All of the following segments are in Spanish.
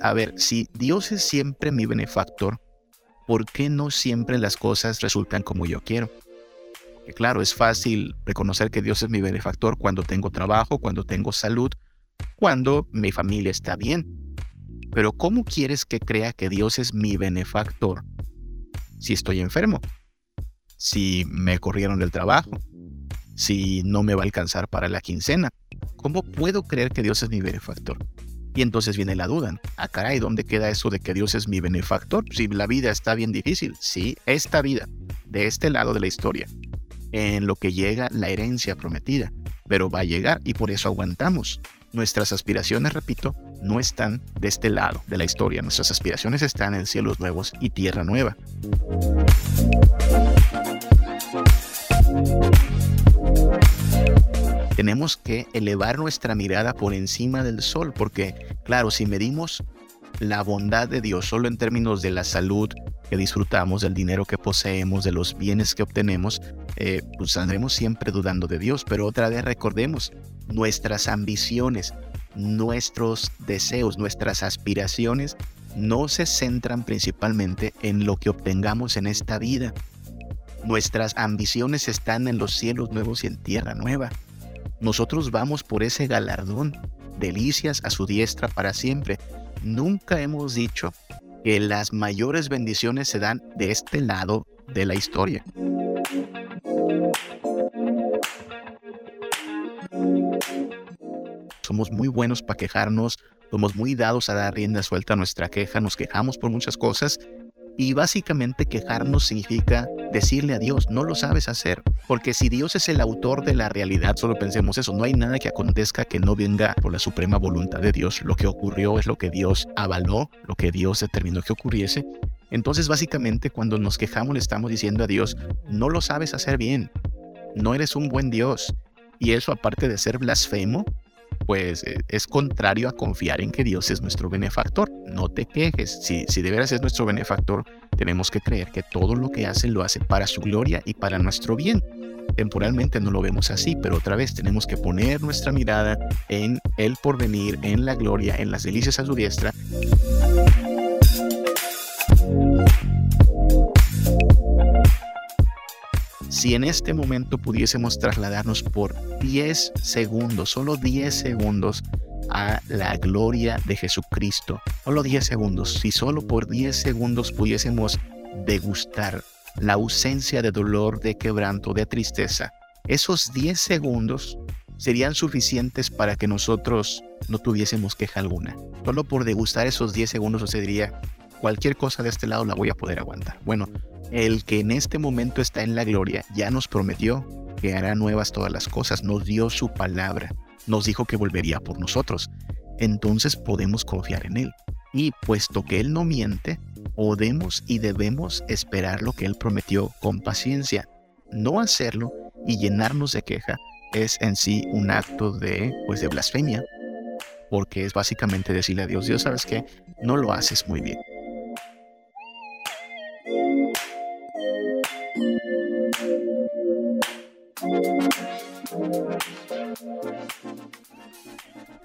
A ver, si Dios es siempre mi benefactor, ¿por qué no siempre las cosas resultan como yo quiero? Claro, es fácil reconocer que Dios es mi benefactor cuando tengo trabajo, cuando tengo salud, cuando mi familia está bien. Pero ¿cómo quieres que crea que Dios es mi benefactor si estoy enfermo? Si me corrieron del trabajo, si no me va a alcanzar para la quincena. ¿Cómo puedo creer que Dios es mi benefactor? Y entonces viene la duda. Ah, caray, ¿dónde queda eso de que Dios es mi benefactor? Si la vida está bien difícil. Sí, esta vida, de este lado de la historia, en lo que llega la herencia prometida. Pero va a llegar y por eso aguantamos. Nuestras aspiraciones, repito, no están de este lado de la historia. Nuestras aspiraciones están en cielos nuevos y tierra nueva. Tenemos que elevar nuestra mirada por encima del sol, porque claro, si medimos la bondad de Dios solo en términos de la salud que disfrutamos, del dinero que poseemos, de los bienes que obtenemos, eh, pues andremos siempre dudando de Dios. Pero otra vez recordemos, nuestras ambiciones, nuestros deseos, nuestras aspiraciones no se centran principalmente en lo que obtengamos en esta vida. Nuestras ambiciones están en los cielos nuevos y en tierra nueva. Nosotros vamos por ese galardón, delicias a su diestra para siempre. Nunca hemos dicho que las mayores bendiciones se dan de este lado de la historia. Somos muy buenos para quejarnos, somos muy dados a dar rienda suelta a nuestra queja, nos quejamos por muchas cosas y básicamente quejarnos significa decirle a Dios, no lo sabes hacer. Porque si Dios es el autor de la realidad, solo pensemos eso, no hay nada que acontezca que no venga por la suprema voluntad de Dios. Lo que ocurrió es lo que Dios avaló, lo que Dios determinó que ocurriese. Entonces básicamente cuando nos quejamos le estamos diciendo a Dios, no lo sabes hacer bien, no eres un buen Dios. Y eso aparte de ser blasfemo, pues eh, es contrario a confiar en que Dios es nuestro benefactor. No te quejes. Si, si de veras es nuestro benefactor, tenemos que creer que todo lo que hace lo hace para su gloria y para nuestro bien. Temporalmente no lo vemos así, pero otra vez tenemos que poner nuestra mirada en el porvenir, en la gloria, en las delicias a su diestra Si en este momento pudiésemos trasladarnos por 10 segundos, solo 10 segundos, a la gloria de Jesucristo, solo 10 segundos, si solo por 10 segundos pudiésemos degustar la ausencia de dolor, de quebranto, de tristeza, esos 10 segundos serían suficientes para que nosotros no tuviésemos queja alguna. Solo por degustar esos 10 segundos se diría, cualquier cosa de este lado la voy a poder aguantar. Bueno, el que en este momento está en la gloria ya nos prometió que hará nuevas todas las cosas, nos dio su palabra, nos dijo que volvería por nosotros. Entonces podemos confiar en Él. Y puesto que Él no miente, podemos y debemos esperar lo que Él prometió con paciencia. No hacerlo y llenarnos de queja es en sí un acto de, pues, de blasfemia, porque es básicamente decirle a Dios, Dios, ¿sabes qué? No lo haces muy bien.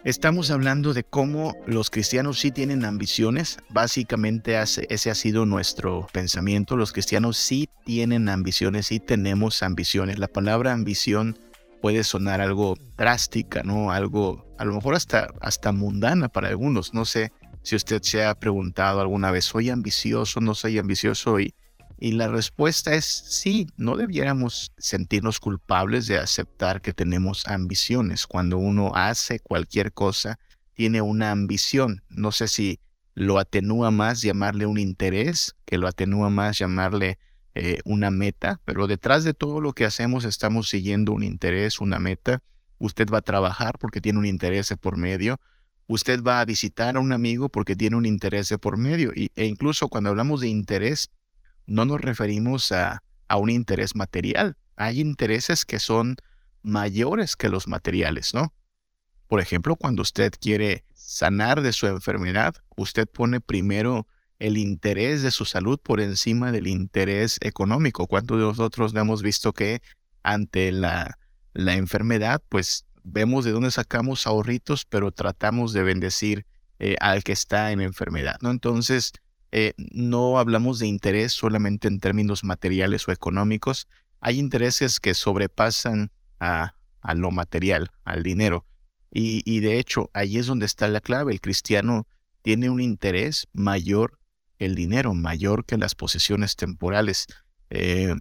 Estamos hablando de cómo los cristianos sí tienen ambiciones. Básicamente ese ha sido nuestro pensamiento. Los cristianos sí tienen ambiciones, sí tenemos ambiciones. La palabra ambición puede sonar algo drástica, ¿no? Algo, a lo mejor hasta, hasta mundana para algunos. No sé si usted se ha preguntado alguna vez, ¿soy ambicioso? ¿No soy ambicioso? Y y la respuesta es sí, no debiéramos sentirnos culpables de aceptar que tenemos ambiciones. Cuando uno hace cualquier cosa, tiene una ambición. No sé si lo atenúa más llamarle un interés, que lo atenúa más llamarle eh, una meta, pero detrás de todo lo que hacemos estamos siguiendo un interés, una meta. Usted va a trabajar porque tiene un interés por medio. Usted va a visitar a un amigo porque tiene un interés por medio. E incluso cuando hablamos de interés, no nos referimos a, un interés material. Hay intereses que son mayores que los materiales, ¿no? Por ejemplo, cuando usted quiere sanar de su enfermedad, usted pone primero el interés de su salud por encima del interés económico. ¿Cuántos de nosotros hemos visto que ante la, la enfermedad, pues vemos de dónde sacamos ahorritos, pero tratamos de bendecir eh, al que está en enfermedad, ¿no? Entonces, eh, no hablamos de interés solamente en términos materiales o económicos, hay intereses que sobrepasan a, lo material, al dinero. Y, de hecho, ahí es donde está la clave. El cristiano tiene un interés mayor que el dinero, mayor que las posesiones temporales. Eh,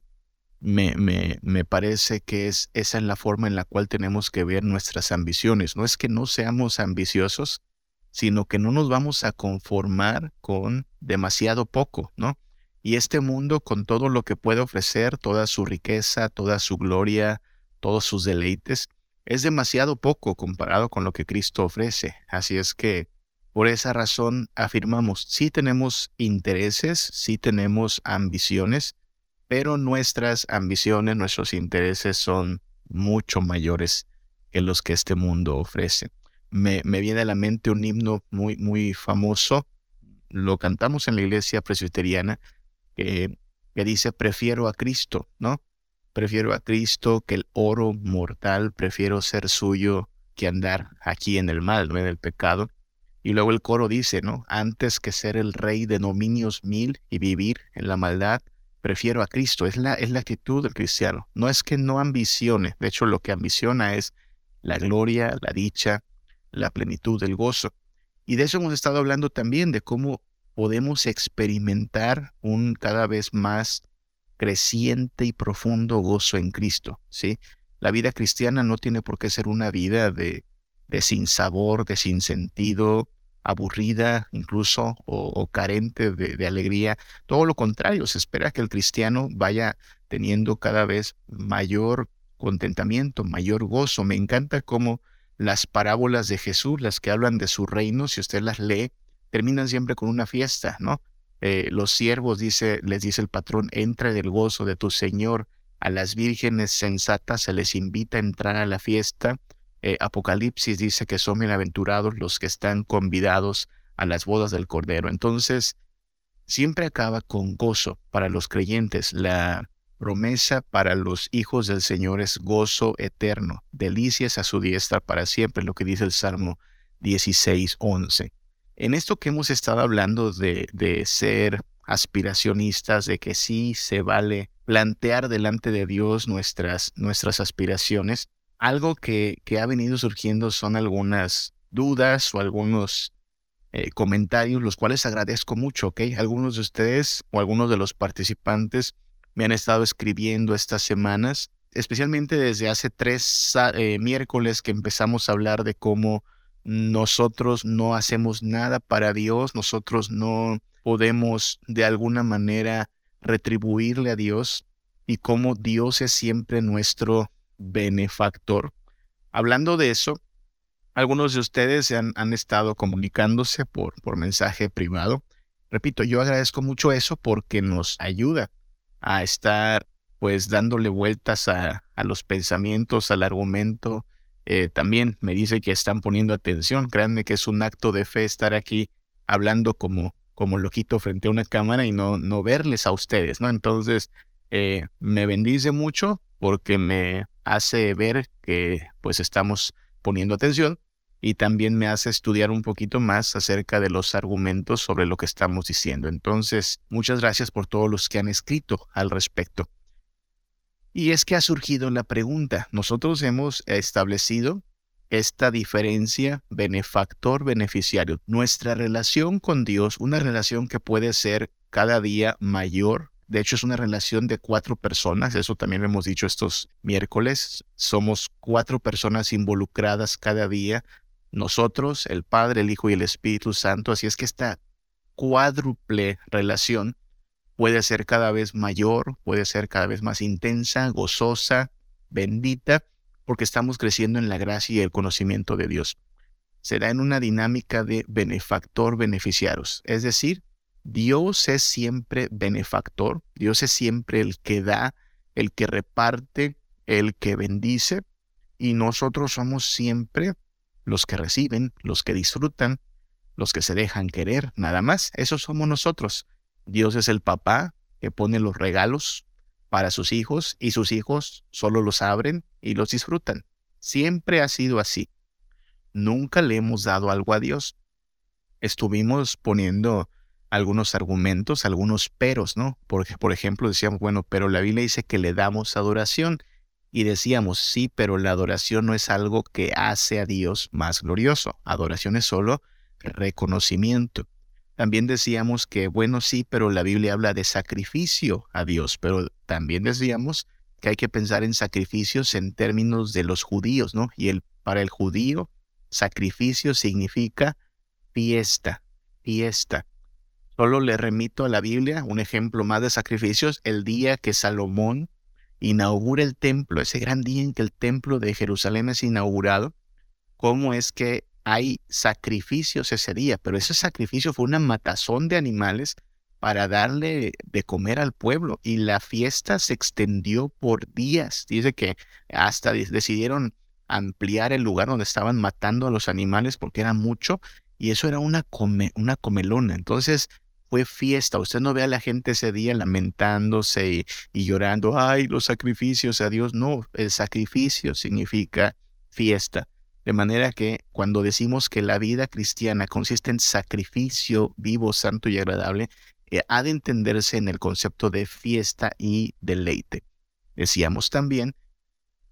me, me, me, parece que es, esa es la forma en la cual tenemos que ver nuestras ambiciones. No es que no seamos ambiciosos, sino que no nos vamos a conformar con demasiado poco, ¿no? Y este mundo, con todo lo que puede ofrecer, toda su riqueza, toda su gloria, todos sus deleites, es demasiado poco comparado con lo que Cristo ofrece. Así es que, por esa razón, afirmamos, sí tenemos intereses, sí tenemos ambiciones, pero nuestras ambiciones, nuestros intereses son mucho mayores que los que este mundo ofrece. Me, me viene a la mente un himno muy, muy famoso, lo cantamos en la iglesia presbiteriana, que, que dice, prefiero a Cristo, ¿no? Prefiero a Cristo que el oro mortal, prefiero ser suyo que andar aquí en el mal, en el pecado. Y luego el coro dice, ¿no? Antes que ser el rey de dominios mil y vivir en la maldad, prefiero a Cristo. Es la, es la actitud del cristiano. No es que no ambicione. De hecho, lo que ambiciona es la gloria, la dicha, la plenitud, el gozo. Y de eso hemos estado hablando también, de cómo podemos experimentar un cada vez más creciente y profundo gozo en Cristo. ¿sí? La vida cristiana no tiene por qué ser una vida de, de sinsabor, de sinsentido, aburrida incluso o, carente de, alegría. Todo lo contrario, se espera que el cristiano vaya teniendo cada vez mayor contentamiento, mayor gozo. Me encanta cómo las parábolas de Jesús, las que hablan de su reino, si usted las lee, terminan siempre con una fiesta, ¿no? Eh, los siervos, dice, les dice el patrón, entra del gozo de tu Señor. A las vírgenes sensatas se les invita a entrar a la fiesta eh, Apocalipsis dice que son bienaventurados los que están convidados a las bodas del Cordero. Entonces, siempre acaba con gozo para los creyentes. La promesa para los hijos del Señor es gozo eterno, delicias a su diestra para siempre, lo que dice el Salmo 16, 11. En esto que hemos estado hablando de, de ser aspiracionistas, de que sí se vale plantear delante de Dios nuestras, nuestras aspiraciones, algo que, que ha venido surgiendo son algunas dudas o algunos eh, comentarios, los cuales agradezco mucho, ¿ok? Algunos de ustedes o algunos de los participantes me han estado escribiendo estas semanas, especialmente desde hace tres eh, miércoles que empezamos a hablar de cómo nosotros no hacemos nada para Dios, nosotros no podemos de alguna manera retribuirle a Dios y cómo Dios es siempre nuestro benefactor. Hablando de eso, algunos de ustedes han, han estado comunicándose por, por mensaje privado. Repito, yo agradezco mucho eso porque nos ayuda a estar pues dándole vueltas a, a los pensamientos, al argumento. Eh, también me dice que están poniendo atención. Créanme que es un acto de fe estar aquí hablando como, como loquito frente a una cámara y no, no verles a ustedes, ¿no? Entonces, eh, me bendice mucho porque me hace ver que pues estamos poniendo atención y también me hace estudiar un poquito más acerca de los argumentos sobre lo que estamos diciendo. Entonces, muchas gracias por todos los que han escrito al respecto. Y es que ha surgido la pregunta, nosotros hemos establecido esta diferencia benefactor-beneficiario, nuestra relación con Dios, una relación que puede ser cada día mayor de hecho, es una relación de cuatro personas, eso también lo hemos dicho estos miércoles. Somos cuatro personas involucradas cada día, nosotros, el Padre, el Hijo y el Espíritu Santo. Así es que esta cuádruple relación puede ser cada vez mayor, puede ser cada vez más intensa, gozosa, bendita, porque estamos creciendo en la gracia y el conocimiento de Dios. Será en una dinámica de benefactor-beneficiaros, es decir, Dios es siempre benefactor, Dios es siempre el que da, el que reparte, el que bendice, y nosotros somos siempre los que reciben, los que disfrutan, los que se dejan querer, nada más. Eso somos nosotros. Dios es el papá que pone los regalos, para sus hijos y sus hijos solo los abren y los disfrutan. Siempre ha sido así. Nunca le hemos dado algo a Dios. Estuvimos poniendo algunos argumentos, algunos peros, ¿no? Porque, por ejemplo, decíamos, bueno, pero la Biblia dice que le damos adoración. Y decíamos, sí, pero la adoración no es algo que hace a Dios más glorioso. Adoración es solo reconocimiento. También decíamos que, bueno, sí, pero la Biblia habla de sacrificio a Dios, pero también decíamos que hay que pensar en sacrificios en términos de los judíos, ¿no? Y el, para el judío, sacrificio significa fiesta, fiesta. Solo le remito a la Biblia un ejemplo más de sacrificios, el día que Salomón inaugura el templo, ese gran día en que el templo de Jerusalén es inaugurado, cómo es que hay sacrificios ese día, pero ese sacrificio fue una matazón de animales para darle de comer al pueblo y la fiesta se extendió por días. Dice que hasta decidieron ampliar el lugar donde estaban matando a los animales porque era mucho y eso era una, una comelona. Entonces fue fiesta. Usted no ve a la gente ese día lamentándose y, llorando, ay, los sacrificios a Dios. No, el sacrificio significa fiesta. De manera que cuando decimos que la vida cristiana consiste en sacrificio vivo, santo y agradable, eh, ha de entenderse en el concepto de fiesta y deleite. Decíamos también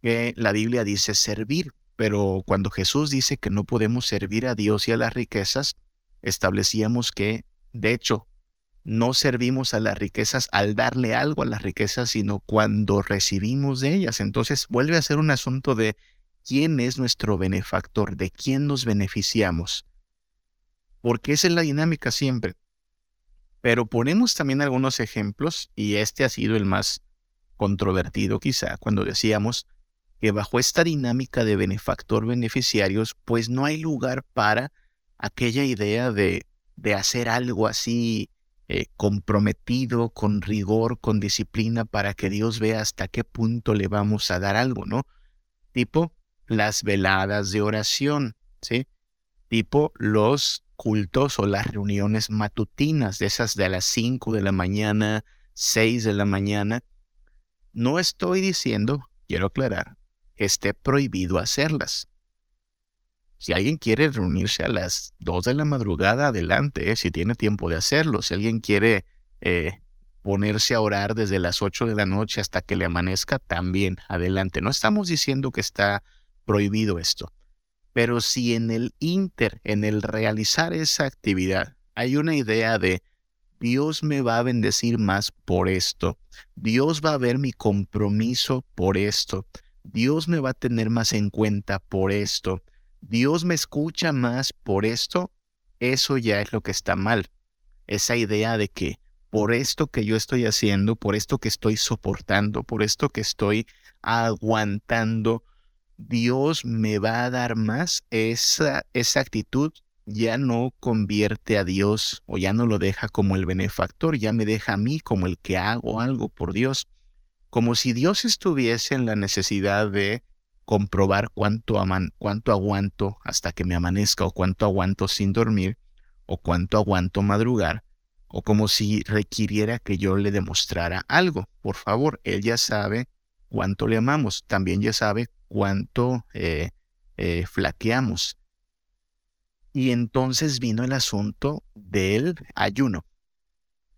que la Biblia dice servir, pero cuando Jesús dice que no podemos servir a Dios y a las riquezas, establecíamos que, de hecho, no servimos a las riquezas al darle algo a las riquezas, sino cuando recibimos de ellas. Entonces vuelve a ser un asunto de quién es nuestro benefactor, de quién nos beneficiamos. Porque esa es la dinámica siempre. Pero ponemos también algunos ejemplos, y este ha sido el más controvertido quizá, cuando decíamos que bajo esta dinámica de benefactor-beneficiarios, pues no hay lugar para aquella idea de, de hacer algo así eh, comprometido, con rigor, con disciplina, para que Dios vea hasta qué punto le vamos a dar algo, ¿no? Tipo las veladas de oración, ¿sí? Tipo los cultos o las reuniones matutinas, de esas de las 5 de la mañana, 6 de la mañana. No estoy diciendo, quiero aclarar, que esté prohibido hacerlas. Si alguien quiere reunirse a las 2 de la madrugada, adelante, ¿eh? si tiene tiempo de hacerlo. Si alguien quiere eh, ponerse a orar desde las 8 de la noche hasta que le amanezca, también, adelante. No estamos diciendo que está prohibido esto. Pero si en el inter, en el realizar esa actividad, hay una idea de Dios me va a bendecir más por esto, Dios va a ver mi compromiso por esto, Dios me va a tener más en cuenta por esto, Dios me escucha más por esto, eso ya es lo que está mal. Esa idea de que por esto que yo estoy haciendo, por esto que estoy soportando, por esto que estoy aguantando, Dios me va a dar más, esa, esa actitud ya no convierte a Dios o ya no lo deja como el benefactor, ya me deja a mí como el que hago algo por Dios, como si Dios estuviese en la necesidad de comprobar cuánto, aman, cuánto aguanto hasta que me amanezca o cuánto aguanto sin dormir o cuánto aguanto madrugar o como si requiriera que yo le demostrara algo. Por favor, Él ya sabe cuánto le amamos, también ya sabe cuánto eh, eh, flaqueamos. Y entonces vino el asunto del ayuno.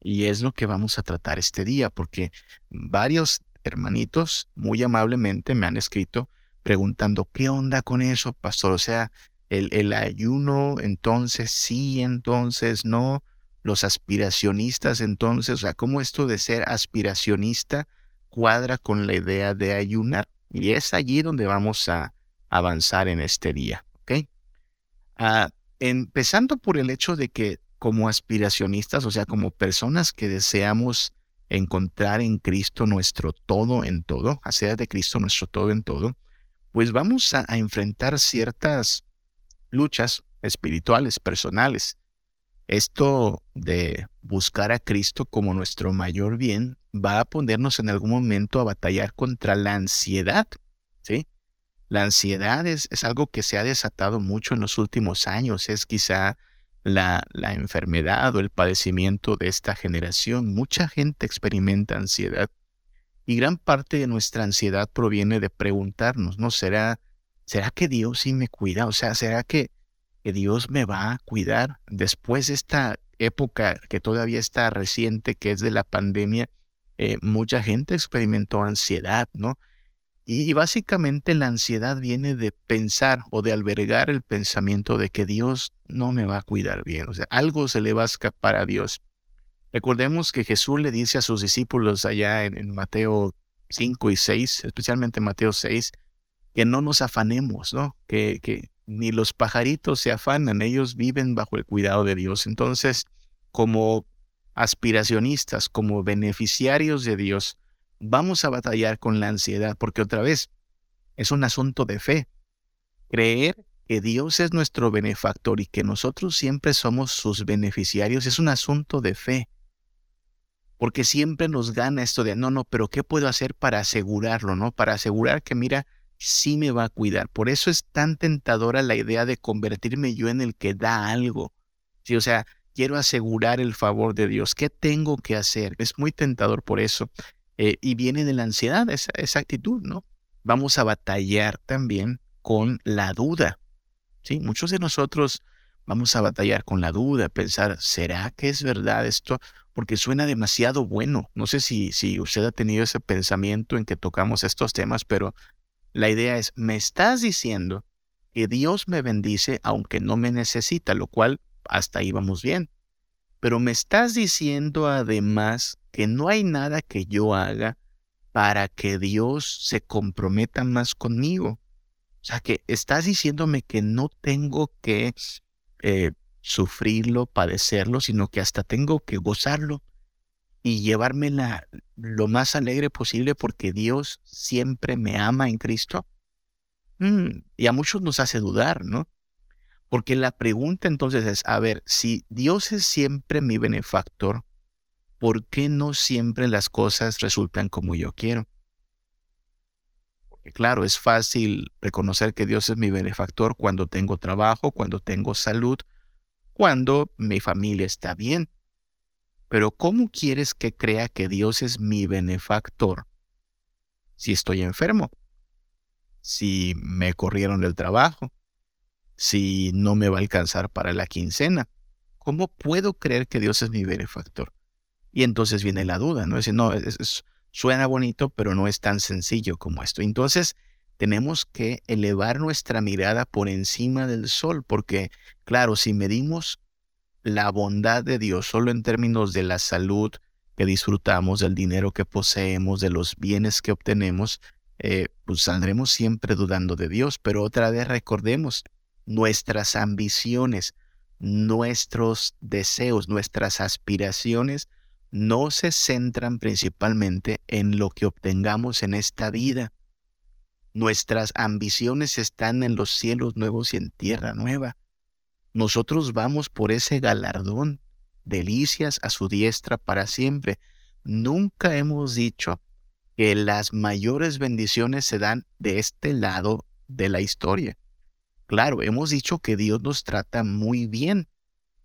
Y es lo que vamos a tratar este día, porque varios hermanitos muy amablemente me han escrito preguntando, ¿qué onda con eso, pastor? O sea, el, el ayuno, entonces sí, entonces no, los aspiracionistas, entonces, o sea, ¿cómo esto de ser aspiracionista cuadra con la idea de ayunar? Y es allí donde vamos a avanzar en este día, ¿ok? Ah, empezando por el hecho de que como aspiracionistas, o sea, como personas que deseamos encontrar en Cristo nuestro todo en todo, hacer de Cristo nuestro todo en todo, pues vamos a, enfrentar ciertas luchas espirituales, personales. Esto de buscar a Cristo como nuestro mayor bien va a ponernos en algún momento a batallar contra la ansiedad, ¿sí? La ansiedad es, es algo que se ha desatado mucho en los últimos años, es quizá la, la enfermedad o el padecimiento de esta generación. Mucha gente experimenta ansiedad Y gran parte de nuestra ansiedad proviene de preguntarnos, ¿no? ¿Será, ¿será que Dios sí me cuida? O sea, ¿será que, que Dios me va a cuidar después de esta época que todavía está reciente, que es de la pandemia? Eh, mucha gente experimentó ansiedad, ¿no? Y, básicamente la ansiedad viene de pensar o de albergar el pensamiento de que Dios no me va a cuidar bien, o sea, algo se le va a escapar a Dios. Recordemos que Jesús le dice a sus discípulos allá en, Mateo 5 y 6, especialmente Mateo 6, que no nos afanemos, ¿no? Que, que ni los pajaritos se afanan, ellos viven bajo el cuidado de Dios. Entonces, como aspiracionistas, como beneficiarios de Dios, vamos a batallar con la ansiedad, porque otra vez, es un asunto de fe. Creer que Dios es nuestro benefactor y que nosotros siempre somos sus beneficiarios es un asunto de fe. Porque siempre nos gana esto de, no, no, pero ¿qué puedo hacer para asegurarlo, no? Para asegurar que, mira, sí me va a cuidar. Por eso es tan tentadora la idea de convertirme yo en el que da algo. Sí, o sea, quiero asegurar el favor de Dios. ¿Qué tengo que hacer? Es muy tentador por eso. Eh, y viene de la ansiedad esa, esa, actitud, ¿no? Vamos a batallar también con la duda. ¿sí? Muchos de nosotros vamos a batallar con la duda, pensar, ¿será que es verdad esto? Porque suena demasiado bueno. No sé si, si usted ha tenido ese pensamiento en que tocamos estos temas, pero la idea es, me estás diciendo que Dios me bendice aunque no me necesita, lo cual hasta ahí vamos bien. Pero me estás diciendo además que no hay nada que yo haga para que Dios se comprometa más conmigo. O sea, que estás diciéndome que no tengo que eh, sufrirlo, padecerlo, sino que hasta tengo que gozarlo y llevármela lo más alegre posible porque Dios siempre me ama en Cristo. Mm, y a muchos nos hace dudar, ¿no? Porque la pregunta entonces es, a ver, si Dios es siempre mi benefactor, ¿por qué no siempre las cosas resultan como yo quiero? Porque claro, es fácil reconocer que Dios es mi benefactor cuando tengo trabajo, cuando tengo salud, cuando mi familia está bien. Pero ¿cómo quieres que crea que Dios es mi benefactor si estoy enfermo? Si me corrieron del trabajo, si no me va a alcanzar para la quincena? ¿Cómo puedo creer que Dios es mi benefactor? Y entonces viene la duda, ¿no? Es no, suena bonito, pero no es tan sencillo como esto. Entonces, tenemos que elevar nuestra mirada por encima del sol, porque, claro, si medimos la bondad de Dios solo en términos de la salud que disfrutamos, del dinero que poseemos, de los bienes que obtenemos, eh, pues saldremos siempre dudando de Dios. Pero otra vez recordemos, nuestras ambiciones, nuestros deseos, nuestras aspiraciones no se centran principalmente en lo que obtengamos en esta vida. Nuestras ambiciones están en los cielos nuevos y en tierra nueva. Nosotros vamos por ese galardón, delicias a su diestra para siempre. Nunca hemos dicho que las mayores bendiciones se dan de este lado de la historia. Claro, hemos dicho que Dios nos trata muy bien.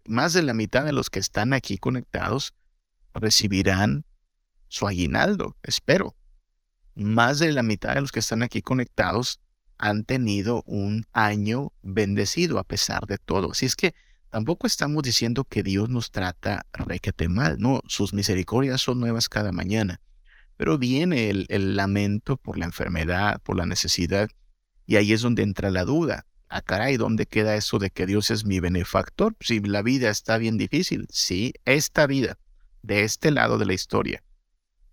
Más de la mitad de los que están aquí conectados recibirán su aguinaldo, espero. Más de la mitad de los que están aquí conectados han tenido un año bendecido a pesar de todo. Así es que tampoco estamos diciendo que Dios nos trata requete mal, no, sus misericordias son nuevas cada mañana. Pero viene el, lamento por la enfermedad, por la necesidad, y ahí es donde entra la duda ah, caray, ¿dónde queda eso de que Dios es mi benefactor? Si la vida está bien difícil, sí, esta vida, de este lado de la historia,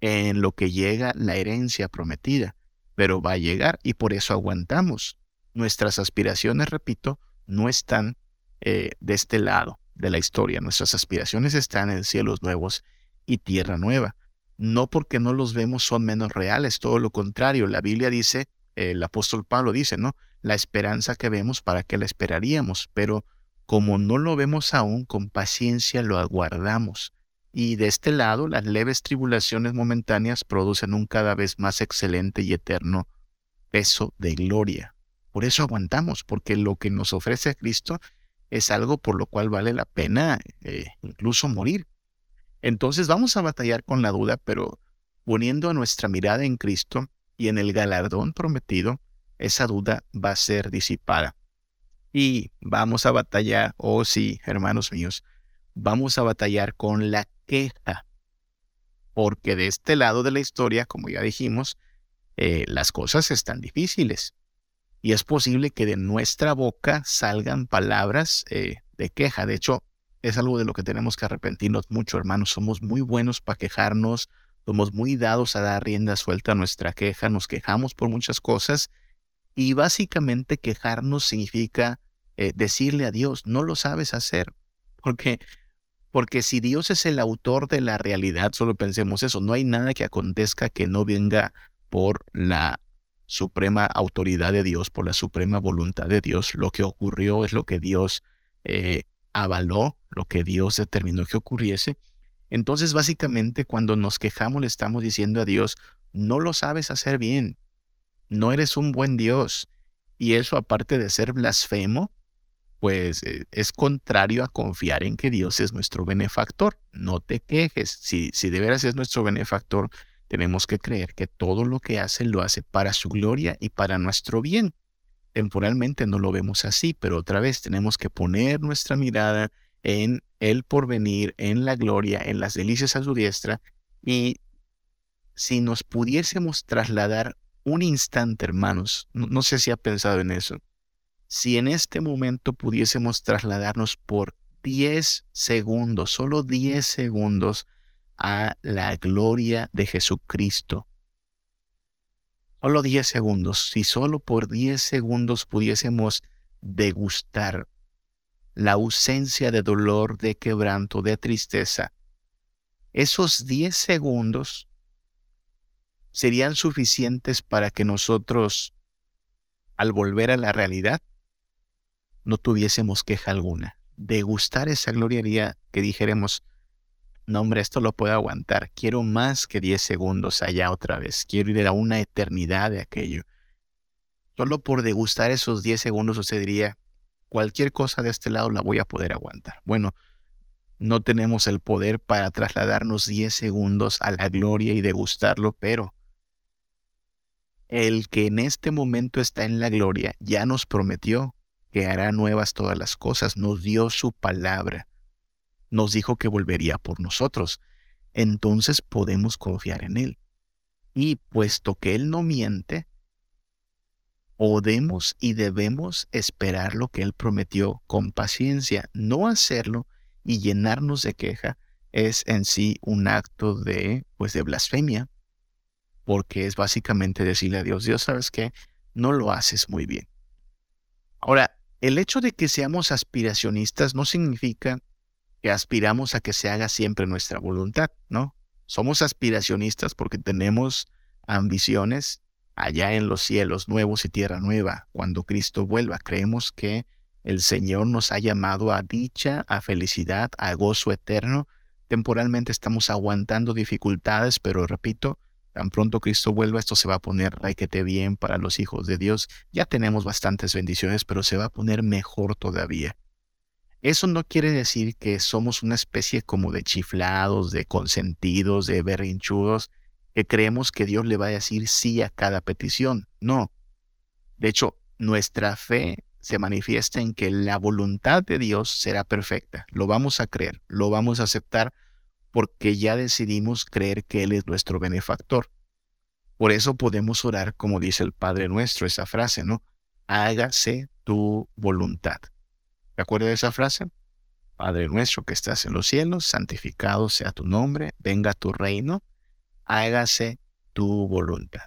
en lo que llega la herencia prometida, pero va a llegar y por eso aguantamos. Nuestras aspiraciones, repito, no están eh, de este lado de la historia, nuestras aspiraciones están en cielos nuevos y tierra nueva. No porque no los vemos son menos reales, todo lo contrario, la Biblia dice, el apóstol Pablo dice, ¿no? la esperanza que vemos, ¿para qué la esperaríamos? Pero como no lo vemos aún, con paciencia lo aguardamos. Y de este lado, las leves tribulaciones momentáneas producen un cada vez más excelente y eterno peso de gloria. Por eso aguantamos, porque lo que nos ofrece Cristo es algo por lo cual vale la pena eh, incluso morir. Entonces vamos a batallar con la duda, pero poniendo nuestra mirada en Cristo y en el galardón prometido, esa duda va a ser disipada. Y vamos a batallar, oh sí, hermanos míos, vamos a batallar con la queja. Porque de este lado de la historia, como ya dijimos, eh, las cosas están difíciles. Y es posible que de nuestra boca salgan palabras eh, de queja. De hecho, es algo de lo que tenemos que arrepentirnos mucho, hermanos. Somos muy buenos para quejarnos, somos muy dados a dar rienda suelta a nuestra queja, nos quejamos por muchas cosas y básicamente quejarnos significa eh, decirle a Dios, no lo sabes hacer, porque porque si Dios es el autor de la realidad, solo pensemos eso, no hay nada que acontezca que no venga por la suprema autoridad de Dios, por la suprema voluntad de Dios. Lo que ocurrió es lo que Dios eh, avaló, lo que Dios determinó que ocurriese. Entonces, básicamente, cuando nos quejamos, le estamos diciendo a Dios, no lo sabes hacer bien, no eres un buen Dios. Y eso, aparte de ser blasfemo, pues eh, es contrario a confiar en que Dios es nuestro benefactor. No te quejes. Si, si de veras es nuestro benefactor, tenemos que creer que todo lo que hace lo hace para su gloria y para nuestro bien. Temporalmente no lo vemos así, pero otra vez tenemos que poner nuestra mirada en el porvenir, en la gloria, en las delicias a su diestra. Y si nos pudiésemos trasladar un instante, hermanos, no, sé si ha pensado en eso, si en este momento pudiésemos trasladarnos por 10 segundos, solo 10 segundos, a la gloria de Jesucristo. Solo 10 segundos, si solo por 10 segundos pudiésemos degustar la ausencia de dolor, de quebranto, de tristeza, esos 10 segundos serían suficientes para que nosotros, al volver a la realidad, no tuviésemos queja alguna. Degustar esa gloria haría que dijéramos, no hombre, esto lo puedo aguantar, quiero más que 10 segundos allá otra vez, quiero ir a una eternidad de aquello. Solo por degustar esos 10 segundos usted diría, cualquier cosa de este lado la voy a poder aguantar. Bueno, no tenemos el poder para trasladarnos 10 segundos a la gloria y degustarlo, pero el que en este momento está en la gloria ya nos prometió que hará nuevas todas las cosas, nos dio su palabra, nos dijo que volvería por nosotros, entonces podemos confiar en Él. Y puesto que Él no miente, podemos y debemos esperar lo que Él prometió con paciencia. No hacerlo y llenarnos de queja es en sí un acto de, pues, de blasfemia, porque es básicamente decirle a Dios, Dios, ¿sabes qué? No lo haces muy bien. Ahora, el hecho de que seamos aspiracionistas no significa que aspiramos a que se haga siempre nuestra voluntad, ¿no? Somos aspiracionistas porque tenemos ambiciones allá en los cielos nuevos y tierra nueva, cuando Cristo vuelva. Creemos que el Señor nos ha llamado a dicha, a felicidad, a gozo eterno. Temporalmente estamos aguantando dificultades, pero repito, tan pronto Cristo vuelva, esto se va a poner requete bien para los hijos de Dios. Ya tenemos bastantes bendiciones, pero se va a poner mejor todavía. Eso no quiere decir que somos una especie como de chiflados, de consentidos, de berrinchudos, que creemos que Dios le va a decir sí a cada petición. No. De hecho, nuestra fe se manifiesta en que la voluntad de Dios será perfecta. Lo vamos a creer, lo vamos a aceptar porque ya decidimos creer que Él es nuestro benefactor. Por eso podemos orar como dice el Padre nuestro, esa frase, ¿no? Hágase tu voluntad. ¿Te acuerdas de esa frase? Padre nuestro que estás en los cielos, santificado sea tu nombre, venga tu reino hágase tu voluntad.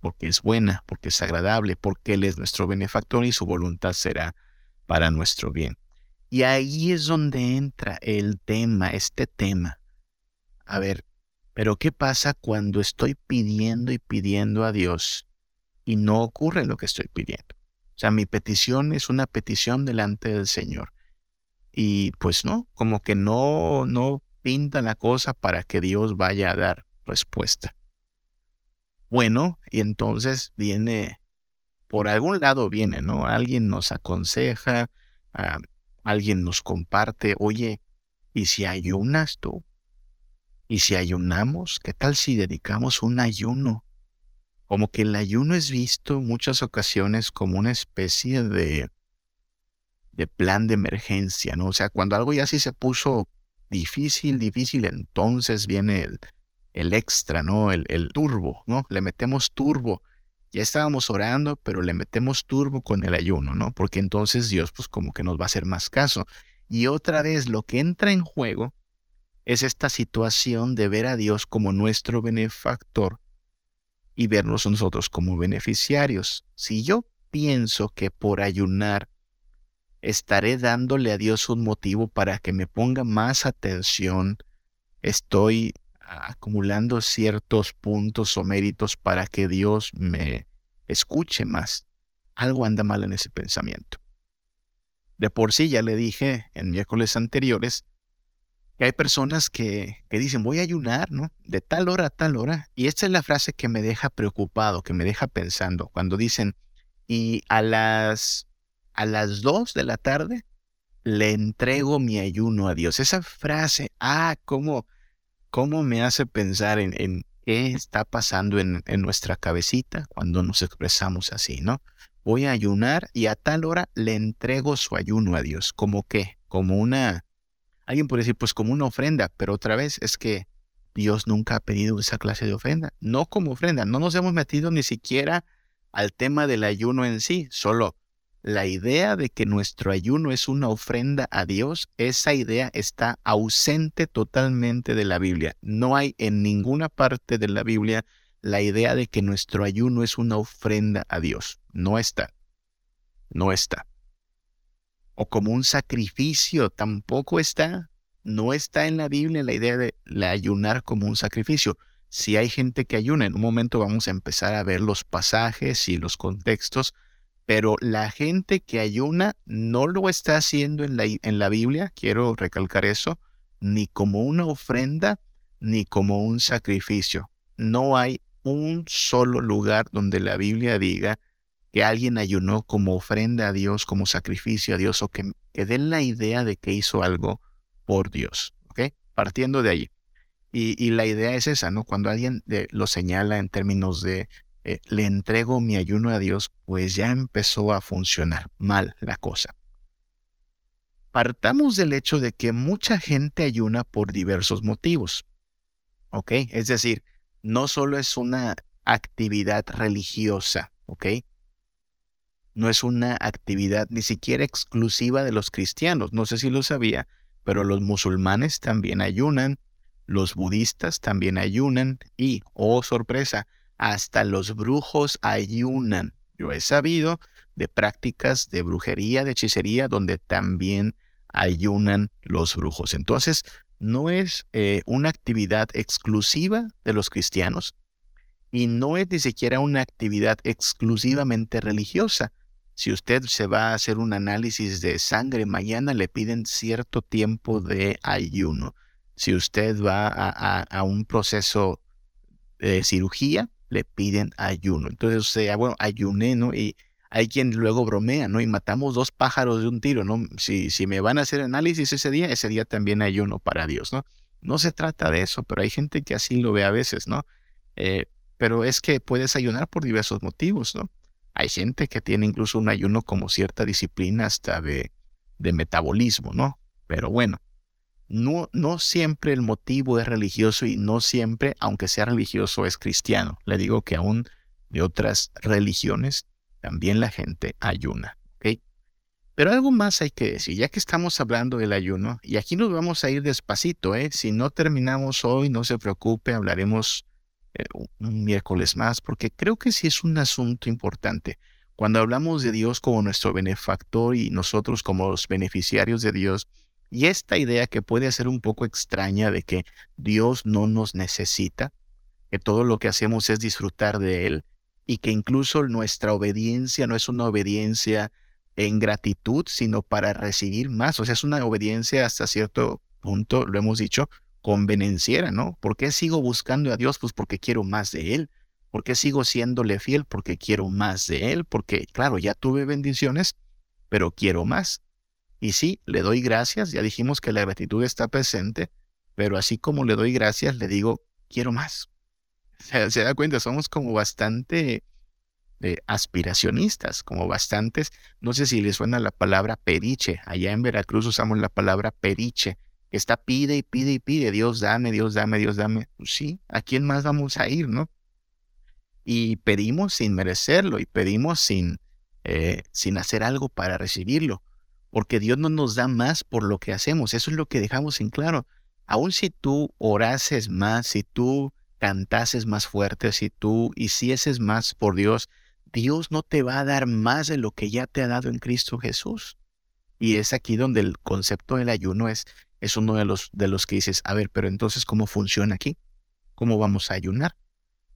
Porque es buena, porque es agradable, porque Él es nuestro benefactor y su voluntad será para nuestro bien. Y ahí es donde entra el tema, este tema. A ver, pero ¿qué pasa cuando estoy pidiendo y pidiendo a Dios y no ocurre lo que estoy pidiendo? O sea, mi petición es una petición delante del Señor. Y pues no, como que no, no pinta la cosa para que Dios vaya a dar respuesta. Bueno, y entonces viene, por algún lado viene, ¿no? Alguien nos aconseja, ah, alguien nos comparte, oye, ¿y si ayunas tú? Y si ayunamos, ¿qué tal si dedicamos un ayuno? Como que el ayuno es visto en muchas ocasiones como una especie de, de plan de emergencia, ¿no? O sea, cuando algo ya sí se puso difícil, difícil, entonces viene el, el extra, ¿no? El, el turbo, ¿no? Le metemos turbo. Ya estábamos orando, pero le metemos turbo con el ayuno, ¿no? Porque entonces Dios pues como que nos va a hacer más caso. Y otra vez lo que entra en juego es esta situación de ver a Dios como nuestro benefactor y vernos nosotros como beneficiarios. Si yo pienso que por ayunar estaré dándole a Dios un motivo para que me ponga más atención, estoy acumulando ciertos puntos o méritos para que Dios me escuche más. Algo anda mal en ese pensamiento. De por sí ya le dije en miércoles anteriores que hay personas que, que, dicen voy a ayunar, ¿no? De tal hora a tal hora. Y esta es la frase que me deja preocupado, que me deja pensando. Cuando dicen, y a las, a las dos de la tarde le entrego mi ayuno a Dios. Esa frase, ah, cómo, cómo me hace pensar en, qué está pasando en, en nuestra cabecita cuando nos expresamos así, ¿no? Voy a ayunar y a tal hora le entrego su ayuno a Dios. ¿Como qué? Como una Alguien puede decir, pues como una ofrenda, pero otra vez es que Dios nunca ha pedido esa clase de ofrenda. No como ofrenda, no nos hemos metido ni siquiera al tema del ayuno en sí, solo la idea de que nuestro ayuno es una ofrenda a Dios, esa idea está ausente totalmente de la Biblia. No hay en ninguna parte de la Biblia la idea de que nuestro ayuno es una ofrenda a Dios. No está. No está o como un sacrificio, tampoco está, no está en la Biblia la idea de ayunar como un sacrificio. Si hay gente que ayuna, en un momento vamos a empezar a ver los pasajes y los contextos, pero la gente que ayuna no lo está haciendo en la, en la Biblia, quiero recalcar eso, ni como una ofrenda, ni como un sacrificio. No hay un solo lugar donde la Biblia diga que alguien ayunó como ofrenda a Dios, como sacrificio a Dios, o que, den la idea de que hizo algo por Dios. ¿Ok? Partiendo de ahí. Y, la idea es esa, ¿no? Cuando alguien eh, lo señala en términos de eh, le entrego mi ayuno a Dios, pues ya empezó a funcionar mal la cosa. Partamos del hecho de que mucha gente ayuna por diversos motivos. ¿Ok? Es decir, no solo es una actividad religiosa, ¿ok? no es una actividad ni siquiera exclusiva de los cristianos. No sé si lo sabía, pero los musulmanes también ayunan, los budistas también ayunan y, oh sorpresa, hasta los brujos ayunan. Yo he sabido de prácticas de brujería, de hechicería, donde también ayunan los brujos. Entonces, no es eh, una actividad exclusiva de los cristianos y no es ni siquiera una actividad exclusivamente religiosa. Si usted se va a hacer un análisis de sangre mañana, le piden cierto tiempo de ayuno. Si usted va a, un proceso de cirugía, le piden ayuno. Entonces usted, ah, bueno, ayuné, ¿no? Y hay quien luego bromea, ¿no? Y matamos dos pájaros de un tiro, ¿no? Si, si me van a hacer análisis ese día, ese día también ayuno para Dios, ¿no? No se trata de eso, pero hay gente que así lo ve a veces, ¿no? Eh, pero es que puedes ayunar por diversos motivos, ¿no? Hay gente que tiene incluso un ayuno como cierta disciplina hasta de, de metabolismo, ¿no? Pero bueno, no, no siempre el motivo es religioso y no siempre, aunque sea religioso, es cristiano. Le digo que aún de otras religiones también la gente ayuna. Pero algo más hay que decir, ya que estamos hablando del ayuno, y aquí nos vamos a ir despacito, ¿eh? si no terminamos hoy, no se preocupe, hablaremos eh, un miércoles más, porque creo que sí es un asunto importante. Cuando hablamos de Dios como nuestro benefactor y nosotros como los beneficiarios de Dios, y esta idea que puede ser un poco extraña de que Dios no nos necesita, que todo lo que hacemos es disfrutar de Él, y que incluso nuestra obediencia no es una obediencia en gratitud, sino para recibir más. O sea, es una obediencia hasta cierto punto, lo hemos dicho, convenenciera, ¿no? ¿Por qué sigo buscando a Dios? Pues porque quiero más de Él. ¿Por qué sigo siéndole fiel? Porque quiero más de Él. Porque, claro, ya tuve bendiciones, pero quiero más. Y sí, le doy gracias. Ya dijimos que la gratitud está presente, pero así como le doy gracias, le digo, quiero más. Se, da cuenta, somos como bastante eh, aspiracionistas, como bastantes, no sé si les suena la palabra periche, allá en Veracruz usamos la palabra periche, que está pide y pide y pide, Dios dame, Dios dame, Dios dame. Pues sí, ¿a quién más vamos a ir, no? Y pedimos sin merecerlo y pedimos sin, eh, sin hacer algo para recibirlo, porque Dios no nos da más por lo que hacemos, eso es lo que dejamos en claro. Aun si tú orases más, si tú cantases más fuerte, si tú hicieses más por Dios, Dios no te va a dar más de lo que ya te ha dado en Cristo Jesús. Y es aquí donde el concepto del ayuno es, es uno de los, de los que dices, a ver, pero entonces, ¿cómo funciona aquí? ¿Cómo vamos a ayunar?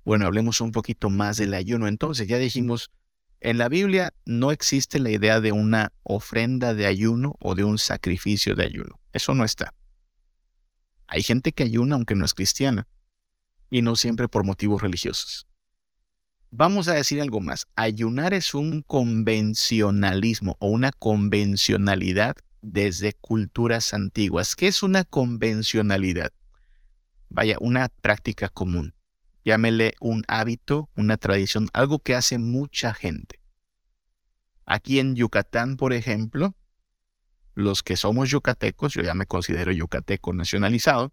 Bueno, hablemos un poquito más del ayuno. Entonces, ya dijimos, en la Biblia no existe la idea de una ofrenda de ayuno o de un sacrificio de ayuno. Eso no está. Hay gente que ayuna aunque no es cristiana y no siempre por motivos religiosos. Vamos a decir algo más. Ayunar es un convencionalismo o una convencionalidad desde culturas antiguas. ¿Qué es una convencionalidad? Vaya, una práctica común. Llámele un hábito, una tradición, algo que hace mucha gente. Aquí en Yucatán, por ejemplo, los que somos yucatecos, yo ya me considero yucateco nacionalizado,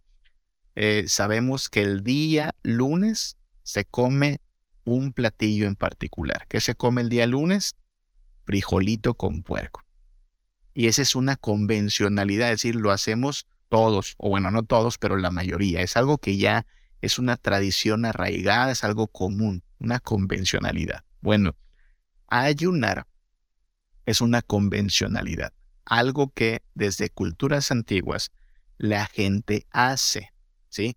eh, sabemos que el día lunes se come un platillo en particular. ¿Qué se come el día lunes? Frijolito con puerco. Y esa es una convencionalidad, es decir, lo hacemos todos, o bueno, no todos, pero la mayoría. Es algo que ya es una tradición arraigada, es algo común, una convencionalidad. Bueno, ayunar es una convencionalidad, algo que desde culturas antiguas la gente hace, ¿sí?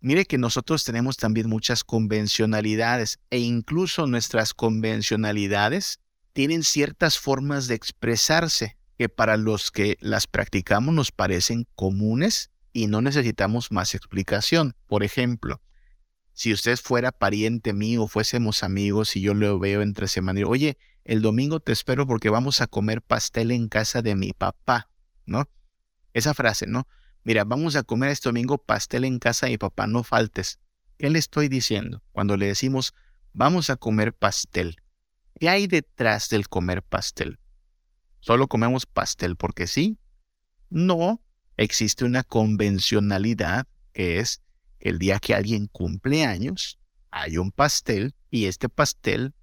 Mire que nosotros tenemos también muchas convencionalidades e incluso nuestras convencionalidades tienen ciertas formas de expresarse que para los que las practicamos nos parecen comunes y no necesitamos más explicación. Por ejemplo, si usted fuera pariente mío, fuésemos amigos y yo lo veo entre semana y oye, el domingo te espero porque vamos a comer pastel en casa de mi papá, ¿no? Esa frase, ¿no? mira, vamos a comer este domingo pastel en casa y papá, no faltes. ¿Qué le estoy diciendo cuando le decimos, vamos a comer pastel? ¿Qué hay detrás del comer pastel? ¿Solo comemos pastel porque sí? No, existe una convencionalidad que es el día que alguien cumple años, hay un pastel y este pastel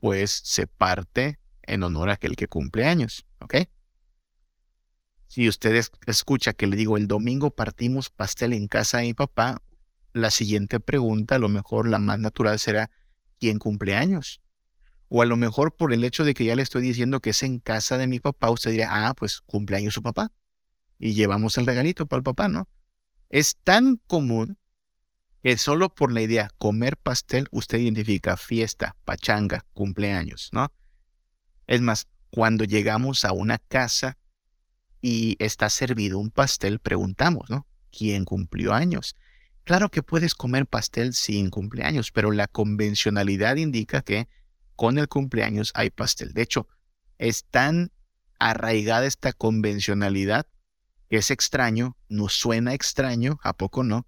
pues se parte en honor a aquel que cumple años, ¿ok? Si usted escucha que le digo el domingo partimos pastel en casa de mi papá, la siguiente pregunta, a lo mejor la más natural será, ¿quién cumple años? O a lo mejor por el hecho de que ya le estoy diciendo que es en casa de mi papá, usted dirá, ah, pues cumpleaños su papá. Y llevamos el regalito para el papá, ¿no? Es tan común que solo por la idea comer pastel usted identifica fiesta, pachanga, cumpleaños, ¿no? Es más, cuando llegamos a una casa y está servido un pastel, preguntamos, ¿no? ¿Quién cumplió años? Claro que puedes comer pastel sin cumpleaños, pero la convencionalidad indica que con el cumpleaños hay pastel. De hecho, es tan arraigada esta convencionalidad es extraño, nos suena extraño, ¿a poco no?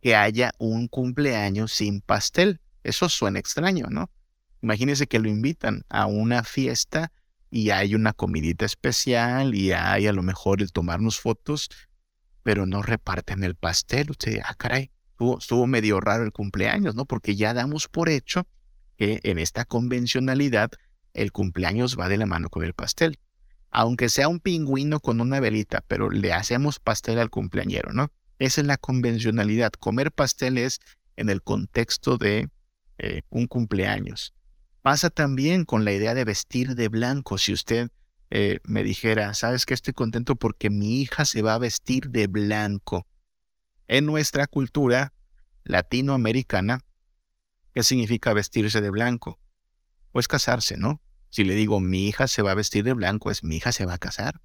Que haya un cumpleaños sin pastel. Eso suena extraño, ¿no? Imagínense que lo invitan a una fiesta y hay una comidita especial y hay a lo mejor el tomarnos fotos, pero no reparten el pastel. Usted, ah, caray, estuvo, medio raro el cumpleaños, ¿no? Porque ya damos por hecho que en esta convencionalidad el cumpleaños va de la mano con el pastel. Aunque sea un pingüino con una velita, pero le hacemos pastel al cumpleañero, ¿no? Esa es la convencionalidad. Comer pastel es en el contexto de eh, un cumpleaños. Pasa también con la idea de vestir de blanco. Si usted eh, me dijera, sabes que estoy contento porque mi hija se va a vestir de blanco. En nuestra cultura latinoamericana, ¿qué significa vestirse de blanco? Pues casarse, ¿no? Si le digo mi hija se va a vestir de blanco, es mi hija se va a casar.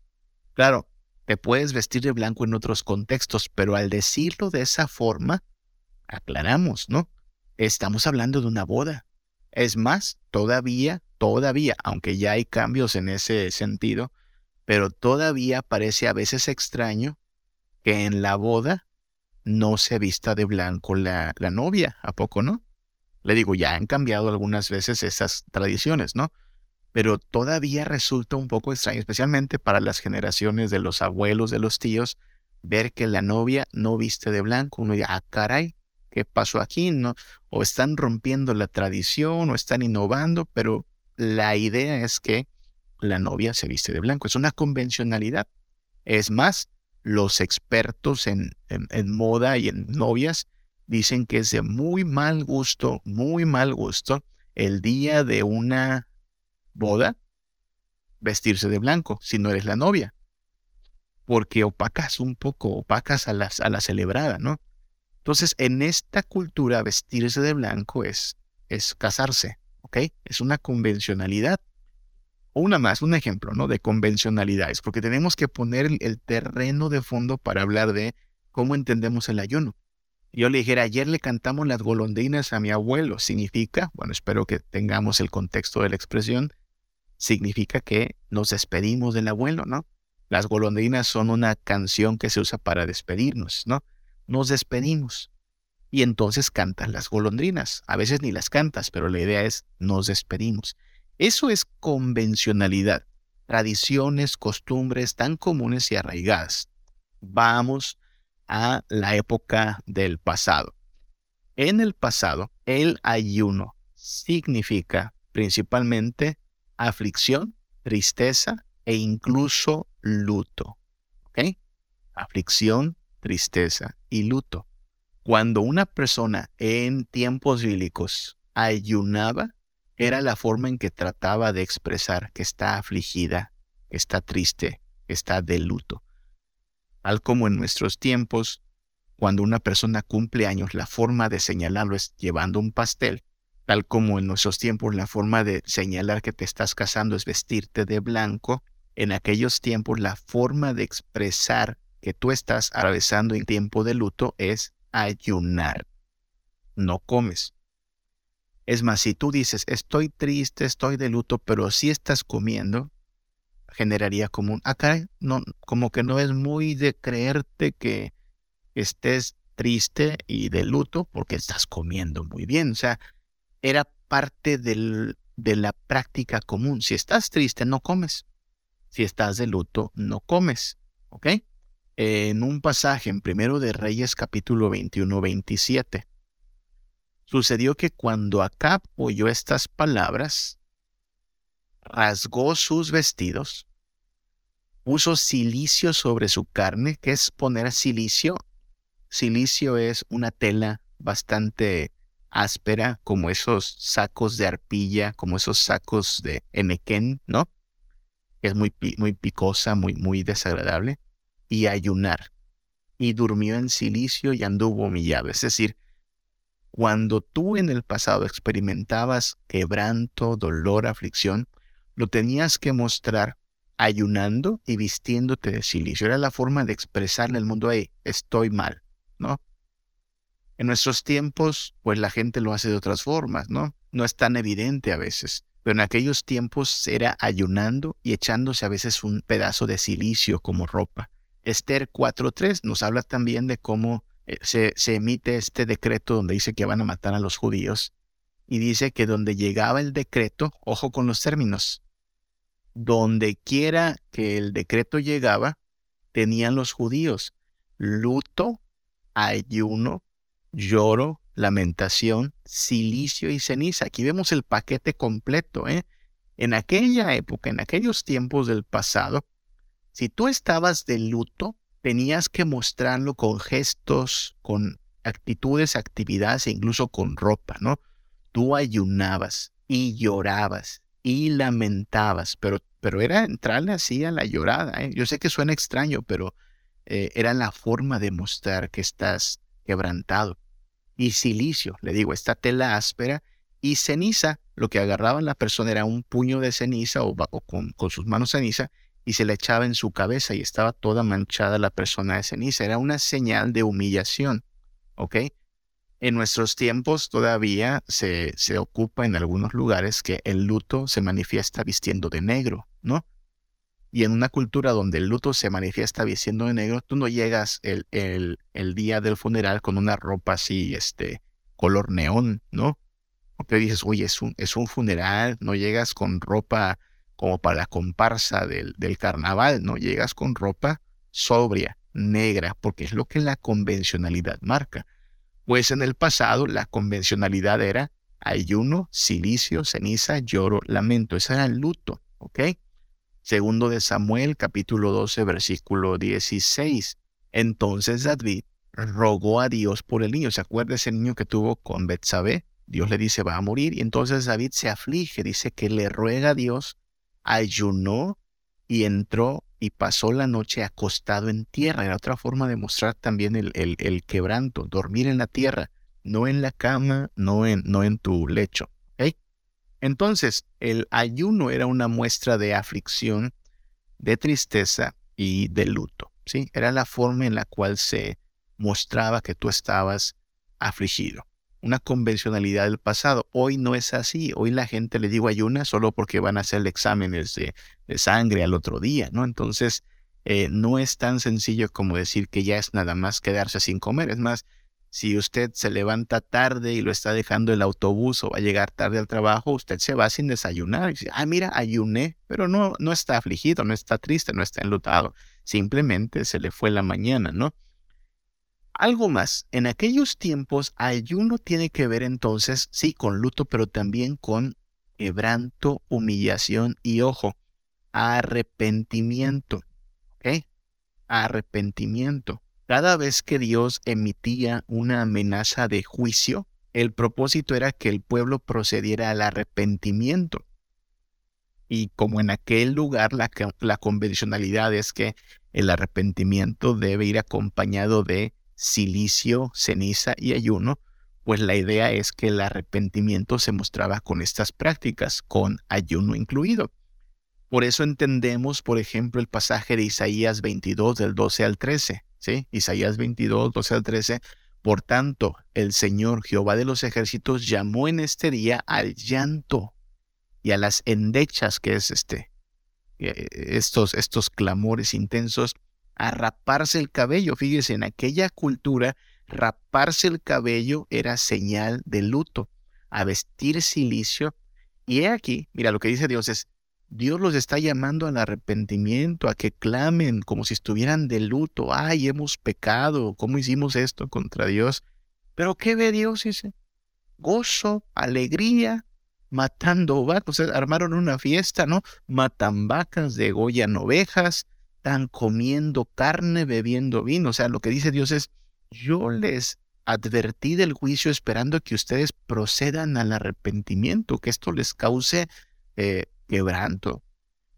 Claro, te puedes vestir de blanco en otros contextos, pero al decirlo de esa forma, aclaramos, ¿no? Estamos hablando de una boda. Es más, todavía, todavía, aunque ya hay cambios en ese sentido, pero todavía parece a veces extraño que en la boda no se vista de blanco la, la novia, ¿a poco no? Le digo, ya han cambiado algunas veces esas tradiciones, ¿no? Pero todavía resulta un poco extraño, especialmente para las generaciones de los abuelos, de los tíos, ver que la novia no viste de blanco. Uno dice, ah, caray, ¿qué pasó aquí? O están rompiendo la tradición o están innovando, pero la idea es que la novia se viste de blanco. Es una convencionalidad. Es más, los expertos en, moda y en novias dicen que es de muy mal gusto, muy mal gusto, el día de una boda vestirse de blanco si no eres la novia. Porque opacas un poco, opacas a, a la celebrada, ¿no? Entonces, en esta cultura, vestirse de blanco es, es casarse, ¿ok? Es una convencionalidad una más, un ejemplo, ¿no? De convencionalidades, porque tenemos que poner el, terreno de fondo para hablar de cómo entendemos el ayuno. Yo le dijera, ayer le cantamos las golondrinas a mi abuelo. Significa, bueno, espero que tengamos el contexto de la expresión, significa que nos despedimos del abuelo, ¿no? Las golondrinas son una canción que se usa para despedirnos, ¿no? Nos despedimos. Y entonces cantas las golondrinas. A veces ni las cantas, pero la idea es nos despedimos. Eso es convencionalidad, tradiciones, costumbres tan comunes y arraigadas. Vamos a la época del pasado. En el pasado, el ayuno significa principalmente aflicción, tristeza e incluso luto. ¿Ok? Aflicción, tristeza y luto. Cuando una persona en tiempos bíblicos ayunaba, era la forma en que trataba de expresar que está afligida, que está triste, que está de luto. Tal como en nuestros tiempos, cuando una persona cumple años, la forma de señalarlo es llevando un pastel, tal como en nuestros tiempos la forma de señalar que te estás casando es vestirte de blanco, en aquellos tiempos la forma de expresar que tú estás atravesando en tiempo de luto es ayunar. No comes. Es más, si tú dices, estoy triste, estoy de luto, pero si estás comiendo, generaría como un, acá, ah, no, como que no es muy de creerte que estés triste y de luto porque estás comiendo muy bien. O sea, era parte de la práctica común. Si estás triste, no comes. Si estás de luto, no comes. ¿Ok? En un pasaje en Primero de Reyes capítulo 21-27 Sucedió que cuando Acab oyó estas palabras, rasgó sus vestidos, puso silicio sobre su carne, que es poner silicio. Silicio es una tela bastante áspera, como esos sacos de arpilla, como esos sacos de enequén, ¿no? Es muy, muy picosa, muy, muy desagradable. Y ayunar. Y durmió en silicio y anduvo humillado. Es decir, cuando tú en el pasado experimentabas quebranto, dolor, aflicción, lo tenías que mostrar ayunando y vistiéndote de silicio. Era la forma de expresarle al mundo, hey, estoy mal, ¿no? En nuestros tiempos, pues la gente lo hace de otras formas, ¿no? No es tan evidente a veces, pero en aquellos tiempos era ayunando y echándose a veces un pedazo de silicio como ropa. Esther 4.3 nos habla también de cómo eh, se, emite este decreto donde dice que van a matar a los judíos y dice que donde llegaba el decreto, ojo con los términos, donde quiera que el decreto llegaba, tenían los judíos luto, ayuno, lloro, lamentación, silicio y ceniza. Aquí vemos el paquete completo. ¿eh? En aquella época, en aquellos tiempos del pasado, si tú estabas de luto, tenías que mostrarlo con gestos, con actitudes, actividades e incluso con ropa, ¿no? Tú ayunabas y llorabas y lamentabas, pero, pero era entrarle así a la llorada. ¿eh? Yo sé que suena extraño, pero eh, era la forma de mostrar que estás quebrantado. Y silicio, le digo, esta tela áspera y ceniza, lo que agarraba la persona era un puño de ceniza o, con, sus manos ceniza y se le echaba en su cabeza y estaba toda manchada la persona de ceniza. Era una señal de humillación. ¿Ok? En nuestros tiempos todavía se, se ocupa en algunos lugares que el luto se manifiesta vistiendo de negro, ¿no? Y en una cultura donde el luto se manifiesta vistiendo de negro, tú no llegas el, el, el día del funeral con una ropa así, este, color neón, ¿no? Te dices, oye, es un, es un funeral, no llegas con ropa como para la comparsa del, del carnaval, no llegas con ropa sobria, negra, porque es lo que la convencionalidad marca. Pues en el pasado la convencionalidad era ayuno, silicio, ceniza, lloro, lamento. Ese era el luto, ¿ok? Segundo de Samuel, capítulo 12, versículo 16. Entonces David rogó a Dios por el niño. ¿Se acuerda ese niño que tuvo con Betsabé? Dios le dice, va a morir. Y entonces David se aflige, dice que le ruega a Dios, ayunó y entró y pasó la noche acostado en tierra. Era otra forma de mostrar también el, el, quebranto, dormir en la tierra, no en la cama, no en, no en tu lecho. Entonces, el ayuno era una muestra de aflicción, de tristeza y de luto. ¿sí? Era la forma en la cual se mostraba que tú estabas afligido. Una convencionalidad del pasado. Hoy no es así. Hoy la gente le digo ayuna solo porque van a hacer exámenes de, de sangre al otro día, ¿no? Entonces, eh, no es tan sencillo como decir que ya es nada más quedarse sin comer. Es más, si usted se levanta tarde y lo está dejando el autobús o va a llegar tarde al trabajo, usted se va sin desayunar y dice, ah, mira, ayuné, pero no, no está afligido, no está triste, no está enlutado. Simplemente se le fue la mañana, ¿no? Algo más, en aquellos tiempos ayuno tiene que ver entonces, sí, con luto, pero también con quebranto, humillación y ojo, arrepentimiento. ¿Ok? Arrepentimiento. Cada vez que Dios emitía una amenaza de juicio, el propósito era que el pueblo procediera al arrepentimiento. Y como en aquel lugar la, la convencionalidad es que el arrepentimiento debe ir acompañado de silicio, ceniza y ayuno, pues la idea es que el arrepentimiento se mostraba con estas prácticas, con ayuno incluido. Por eso entendemos, por ejemplo, el pasaje de Isaías 22 del 12 al 13. Isaías 22, 12 al 13. Por tanto, el Señor Jehová de los ejércitos llamó en este día al llanto y a las endechas, que es este, eh, estos, estos clamores intensos, a raparse el cabello. Fíjese, en aquella cultura, raparse el cabello era señal de luto, a vestir silicio. Y he aquí, mira, lo que dice Dios es, Dios los está llamando al arrepentimiento, a que clamen como si estuvieran de luto. Ay, hemos pecado, ¿cómo hicimos esto contra Dios? Pero ¿qué ve Dios? Dice, gozo, alegría, matando vacas. armaron una fiesta, ¿no? Matan vacas, degollan ovejas, están comiendo carne, bebiendo vino. O sea, lo que dice Dios es, yo les advertí del juicio esperando que ustedes procedan al arrepentimiento, que esto les cause eh, quebranto.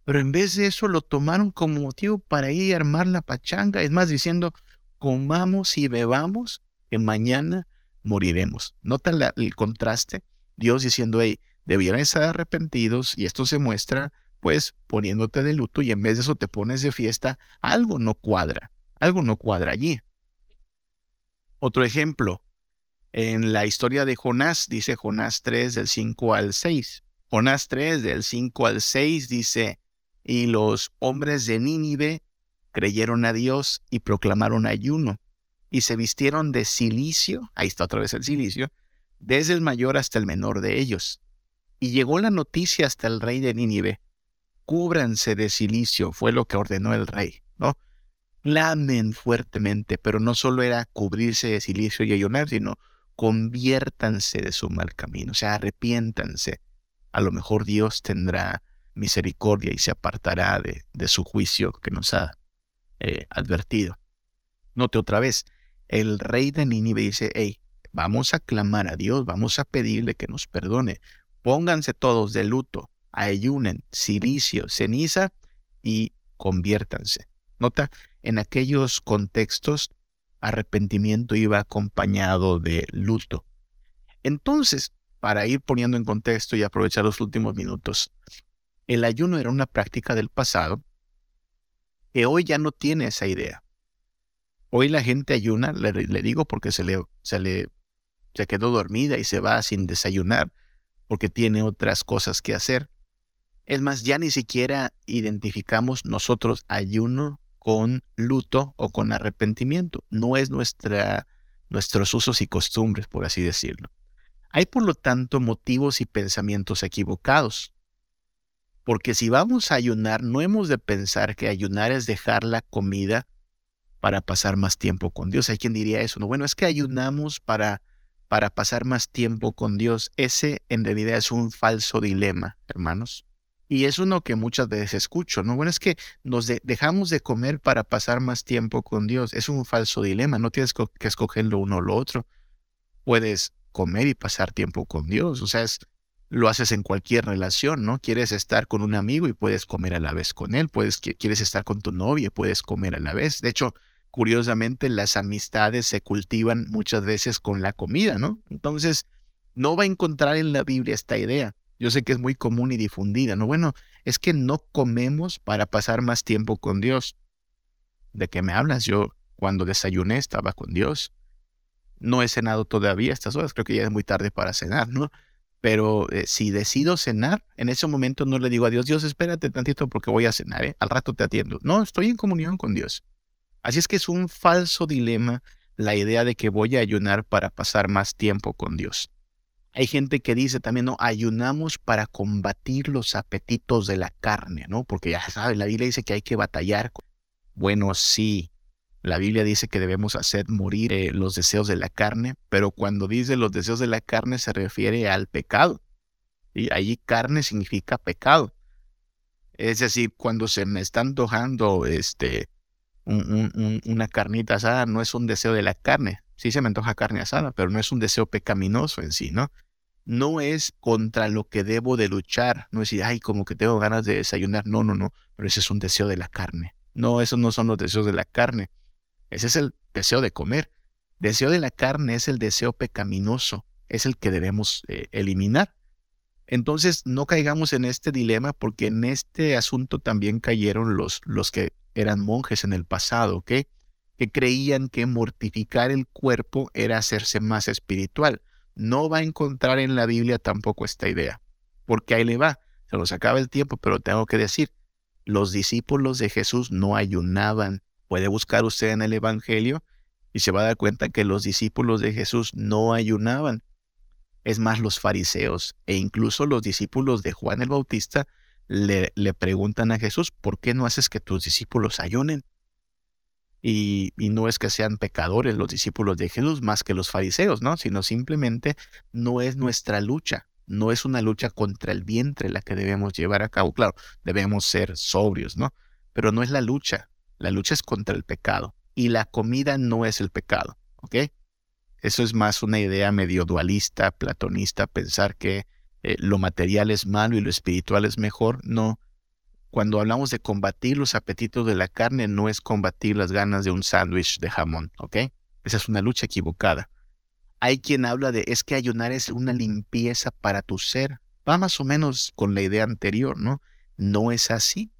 Pero en vez de eso lo tomaron como motivo para ir a armar la pachanga. Es más, diciendo, comamos y bebamos, que mañana moriremos. Nota el contraste. Dios diciendo, hey, debieran estar arrepentidos y esto se muestra, pues, poniéndote de luto y en vez de eso te pones de fiesta. Algo no cuadra. Algo no cuadra allí. Otro ejemplo. En la historia de Jonás, dice Jonás 3 del 5 al 6. Jonás 3, del 5 al 6, dice, y los hombres de Nínive creyeron a Dios y proclamaron ayuno, y se vistieron de silicio, ahí está otra vez el silicio, desde el mayor hasta el menor de ellos. Y llegó la noticia hasta el rey de Nínive, cúbranse de silicio, fue lo que ordenó el rey, ¿no? Clamen fuertemente, pero no solo era cubrirse de silicio y ayunar, sino conviértanse de su mal camino, o sea, arrepiéntanse a lo mejor Dios tendrá misericordia y se apartará de, su juicio que nos ha eh, advertido. Note otra vez, el rey de Nínive dice, hey, vamos a clamar a Dios, vamos a pedirle que nos perdone, pónganse todos de luto, ayunen, silicio, ceniza y conviértanse. Nota, en aquellos contextos, arrepentimiento iba acompañado de luto. Entonces, para ir poniendo en contexto y aprovechar los últimos minutos. El ayuno era una práctica del pasado que hoy ya no tiene esa idea. Hoy la gente ayuna, le, digo porque se le, se le se quedó dormida y se va sin desayunar porque tiene otras cosas que hacer. Es más, ya ni siquiera identificamos nosotros ayuno con luto o con arrepentimiento. No es nuestra, nuestros usos y costumbres, por así decirlo. Hay por lo tanto motivos y pensamientos equivocados. Porque si vamos a ayunar, no hemos de pensar que ayunar es dejar la comida para pasar más tiempo con Dios. Hay quien diría eso, no, bueno, es que ayunamos para para pasar más tiempo con Dios. Ese en realidad es un falso dilema, hermanos. Y es uno que muchas veces escucho, ¿no? Bueno, es que nos dejamos de comer para pasar más tiempo con Dios. Es un falso dilema, no tienes que escoger lo uno o lo otro. Puedes comer y pasar tiempo con Dios, o sea, es, lo haces en cualquier relación, ¿no? Quieres estar con un amigo y puedes comer a la vez con él, puedes, quieres estar con tu novia y puedes comer a la vez. De hecho, curiosamente las amistades se cultivan muchas veces con la comida, ¿no? Entonces, no va a encontrar en la Biblia esta idea. Yo sé que es muy común y difundida, ¿no? Bueno, es que no comemos para pasar más tiempo con Dios. ¿De qué me hablas? Yo cuando desayuné estaba con Dios. No he cenado todavía a estas horas, creo que ya es muy tarde para cenar, ¿no? Pero eh, si decido cenar, en ese momento no le digo a Dios, Dios, espérate tantito porque voy a cenar, ¿eh? Al rato te atiendo. No, estoy en comunión con Dios. Así es que es un falso dilema la idea de que voy a ayunar para pasar más tiempo con Dios. Hay gente que dice también, no, ayunamos para combatir los apetitos de la carne, ¿no? Porque ya saben, la Biblia dice que hay que batallar. Bueno, sí, la Biblia dice que debemos hacer morir eh, los deseos de la carne, pero cuando dice los deseos de la carne se refiere al pecado. Y allí carne significa pecado. Es decir, cuando se me está antojando este, una carnita asada no es un deseo de la carne. Sí se me antoja carne asada, pero no es un deseo pecaminoso en sí, ¿no? No es contra lo que debo de luchar. No es decir, ay, como que tengo ganas de desayunar. No, no, no. Pero ese es un deseo de la carne. No, esos no son los deseos de la carne. Ese es el deseo de comer. Deseo de la carne es el deseo pecaminoso. Es el que debemos eh, eliminar. Entonces, no caigamos en este dilema porque en este asunto también cayeron los, los que eran monjes en el pasado. Que creían que mortificar el cuerpo era hacerse más espiritual. No va a encontrar en la Biblia tampoco esta idea, porque ahí le va, se nos acaba el tiempo, pero tengo que decir, los discípulos de Jesús no ayunaban. Puede buscar usted en el Evangelio y se va a dar cuenta que los discípulos de Jesús no ayunaban. Es más, los fariseos e incluso los discípulos de Juan el Bautista le, preguntan a Jesús, ¿por qué no haces que tus discípulos ayunen? Y, y, no es que sean pecadores los discípulos de Jesús más que los fariseos, ¿no? Sino simplemente no es nuestra lucha, no es una lucha contra el vientre la que debemos llevar a cabo. Claro, debemos ser sobrios, ¿no? Pero no es la lucha, la lucha es contra el pecado y la comida no es el pecado, ¿ok? Eso es más una idea medio dualista, platonista, pensar que eh, lo material es malo y lo espiritual es mejor. No. Cuando hablamos de combatir los apetitos de la carne, no es combatir las ganas de un sándwich de jamón, ¿ok? Esa es una lucha equivocada. Hay quien habla de es que ayunar es una limpieza para tu ser. Va más o menos con la idea anterior, ¿no? No es así.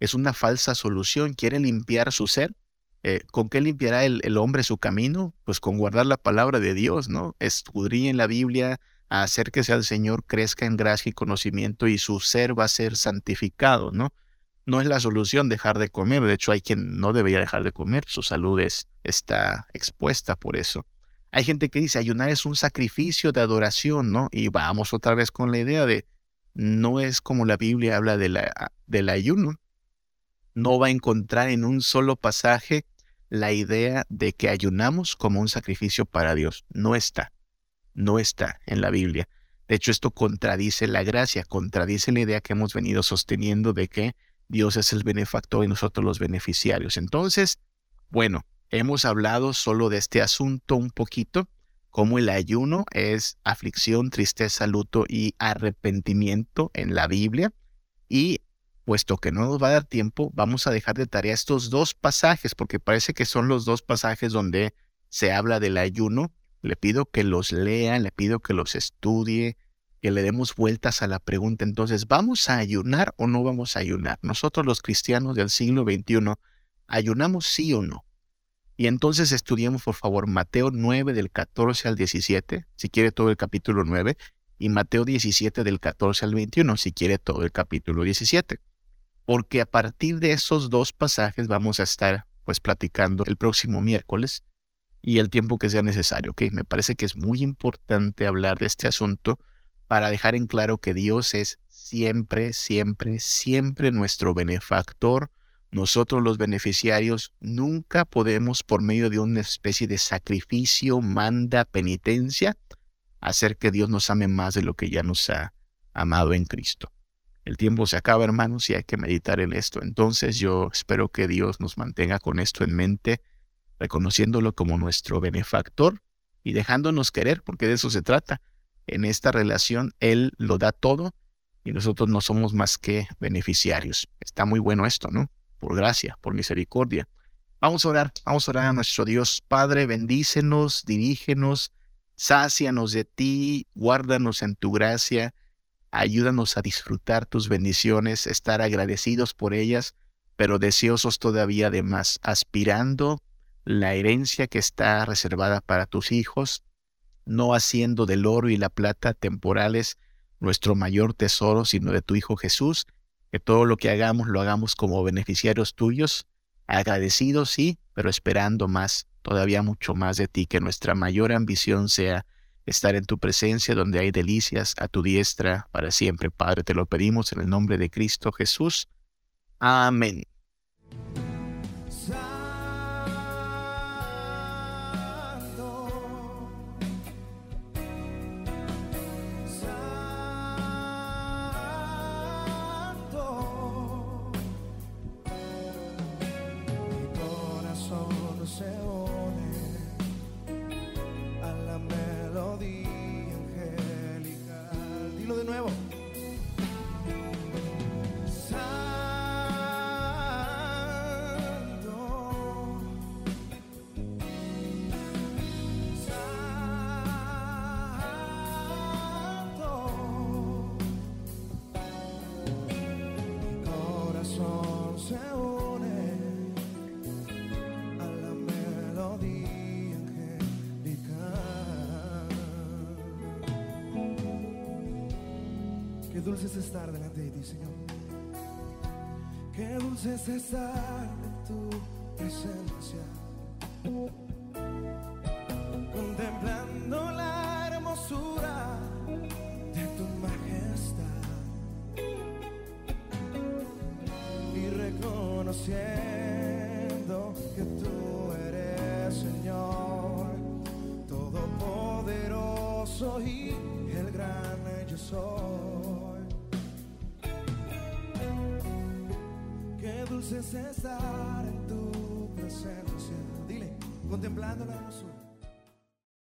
Es una falsa solución. Quiere limpiar su ser. Eh, ¿Con qué limpiará el, el, hombre su camino? Pues con guardar la palabra de Dios, ¿no? en la Biblia, a hacer que sea el Señor crezca en gracia y conocimiento y su ser va a ser santificado, ¿no? No es la solución dejar de comer, de hecho hay quien no debería dejar de comer, su salud está expuesta por eso. Hay gente que dice ayunar es un sacrificio de adoración, ¿no? Y vamos otra vez con la idea de no es como la Biblia habla de la, del ayuno. No va a encontrar en un solo pasaje la idea de que ayunamos como un sacrificio para Dios. No está no está en la Biblia. De hecho, esto contradice la gracia, contradice la idea que hemos venido sosteniendo de que Dios es el benefactor y nosotros los beneficiarios. Entonces, bueno, hemos hablado solo de este asunto un poquito, como el ayuno es aflicción, tristeza, luto y arrepentimiento en la Biblia. Y puesto que no nos va a dar tiempo, vamos a dejar de tarea estos dos pasajes, porque parece que son los dos pasajes donde se habla del ayuno le pido que los lea, le pido que los estudie, que le demos vueltas a la pregunta. Entonces, ¿vamos a ayunar o no vamos a ayunar? Nosotros los cristianos del siglo XXI, ¿ayunamos sí o no? Y entonces estudiemos, por favor, Mateo 9 del 14 al 17, si quiere todo el capítulo 9, y Mateo 17 del 14 al 21, si quiere todo el capítulo 17. Porque a partir de esos dos pasajes vamos a estar pues platicando el próximo miércoles y el tiempo que sea necesario. ¿ok? Me parece que es muy importante hablar de este asunto para dejar en claro que Dios es siempre, siempre, siempre nuestro benefactor. Nosotros los beneficiarios nunca podemos por medio de una especie de sacrificio, manda, penitencia, hacer que Dios nos ame más de lo que ya nos ha amado en Cristo. El tiempo se acaba, hermanos, y hay que meditar en esto. Entonces yo espero que Dios nos mantenga con esto en mente, reconociéndolo como nuestro benefactor y dejándonos querer, porque de eso se trata. En esta relación Él lo da todo y nosotros no somos más que beneficiarios. Está muy bueno esto, ¿no? Por gracia, por misericordia. Vamos a orar, vamos a orar a nuestro Dios Padre, bendícenos, dirígenos, sácianos de ti, guárdanos en tu gracia, ayúdanos a disfrutar tus bendiciones, estar agradecidos por ellas, pero deseosos todavía de más, aspirando la herencia que está reservada para tus hijos, no haciendo del oro y la plata temporales nuestro mayor tesoro, sino de tu Hijo Jesús, que todo lo que hagamos lo hagamos como beneficiarios tuyos, agradecidos sí, pero esperando más todavía mucho más de ti, que nuestra mayor ambición sea estar en tu presencia donde hay delicias a tu diestra para siempre. Padre, te lo pedimos en el nombre de Cristo Jesús. Amén.